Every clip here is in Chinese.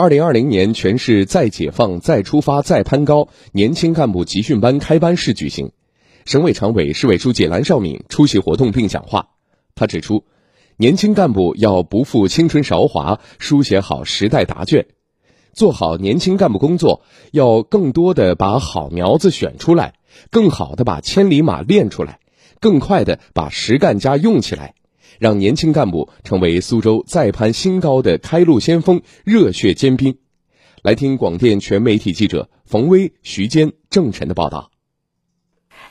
二零二零年全市再解放、再出发、再攀高年轻干部集训班开班式举行，省委常委、市委书记蓝绍敏出席活动并讲话。他指出，年轻干部要不负青春韶华，书写好时代答卷，做好年轻干部工作，要更多的把好苗子选出来，更好的把千里马练出来，更快的把实干家用起来。让年轻干部成为苏州再攀新高的开路先锋、热血尖兵。来听广电全媒体记者冯威、徐坚、郑晨的报道。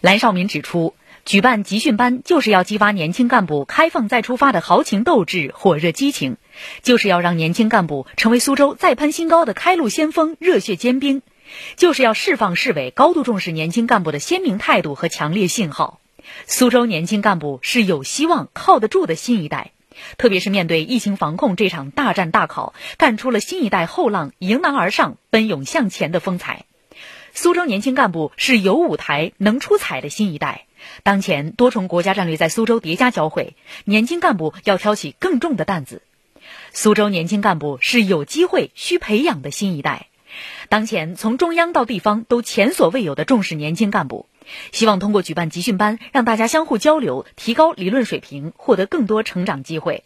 蓝绍敏指出，举办集训班就是要激发年轻干部开放再出发的豪情斗志、火热激情，就是要让年轻干部成为苏州再攀新高的开路先锋、热血尖兵，就是要释放市委高度重视年轻干部的鲜明态度和强烈信号。苏州年轻干部是有希望、靠得住的新一代，特别是面对疫情防控这场大战大考，干出了新一代后浪迎难而上、奔涌向前的风采。苏州年轻干部是有舞台、能出彩的新一代。当前多重国家战略在苏州叠加交汇，年轻干部要挑起更重的担子。苏州年轻干部是有机会、需培养的新一代。当前从中央到地方都前所未有的重视年轻干部。希望通过举办集训班，让大家相互交流，提高理论水平，获得更多成长机会。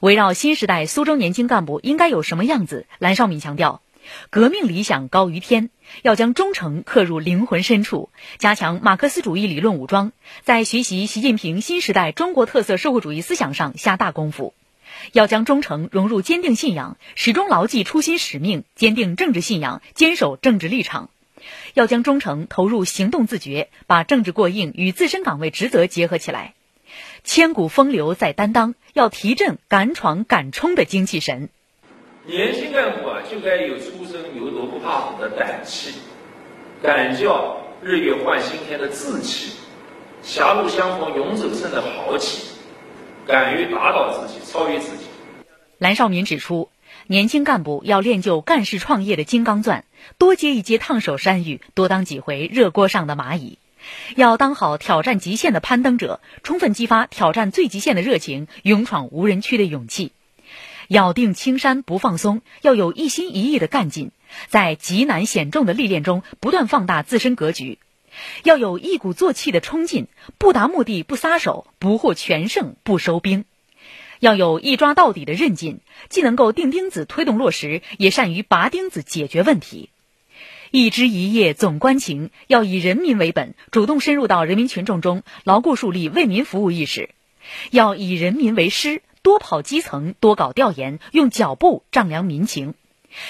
围绕新时代苏州年轻干部应该有什么样子，蓝绍敏强调：革命理想高于天，要将忠诚刻入灵魂深处，加强马克思主义理论武装，在学习习近平新时代中国特色社会主义思想上下大功夫。要将忠诚融入坚定信仰，始终牢记初心使命，坚定政治信仰，坚守政治立场。要将忠诚投入行动自觉，把政治过硬与自身岗位职责结合起来。千古风流在担当，要提振敢闯敢冲的精气神。年轻干部啊，就该有初生牛犊不怕虎的胆气，敢叫日月换新天的志气，狭路相逢勇者胜的豪气，敢于打倒自己，超越自己。蓝绍敏指出。年轻干部要练就干事创业的金刚钻，多接一接烫手山芋，多当几回热锅上的蚂蚁，要当好挑战极限的攀登者，充分激发挑战最极限的热情，勇闯无人区的勇气。咬定青山不放松，要有一心一意的干劲，在极难险重的历练中不断放大自身格局，要有一鼓作气的冲劲，不达目的不撒手，不获全胜不收兵。要有一抓到底的韧劲，既能够钉钉子推动落实，也善于拔钉子解决问题。一枝一叶总关情，要以人民为本，主动深入到人民群众中，牢固树立为民服务意识。要以人民为师，多跑基层，多搞调研，用脚步丈量民情。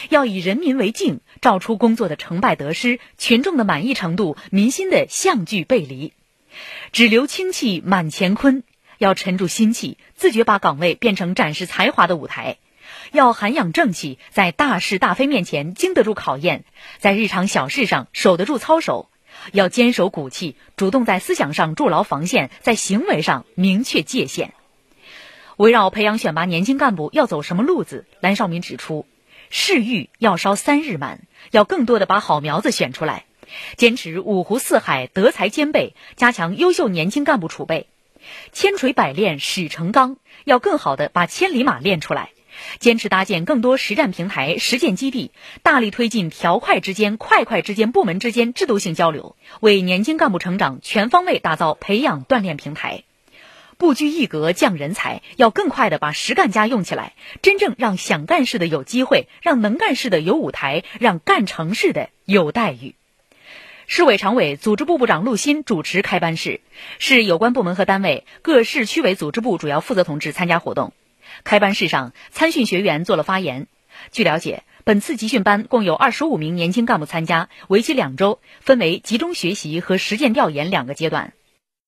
要以人民为镜，照出工作的成败得失、群众的满意程度、民心的相距背离。只留清气满乾坤。要沉住心气，自觉把岗位变成展示才华的舞台；要涵养正气，在大是大非面前经得住考验，在日常小事上守得住操守；要坚守骨气，主动在思想上筑牢防线，在行为上明确界限。围绕培养选拔年轻干部要走什么路子，蓝绍敏指出：试玉要烧三日满，要更多的把好苗子选出来，坚持五湖四海德才兼备，加强优秀年轻干部储备。千锤百炼始成钢，要更好的把千里马练出来。坚持搭建更多实战平台、实践基地，大力推进条块之间、块块之间、部门之间制度性交流，为年轻干部成长全方位打造培养锻炼平台。不拘一格降人才，要更快的把实干家用起来，真正让想干事的有机会，让能干事的有舞台，让干成事的有待遇。市委常委、组织部部长陆新主持开班式，市有关部门和单位、各市区委组织部主要负责同志参加活动。开班式上，参训学员做了发言。据了解，本次集训班共有二十五名年轻干部参加，为期两周，分为集中学习和实践调研两个阶段。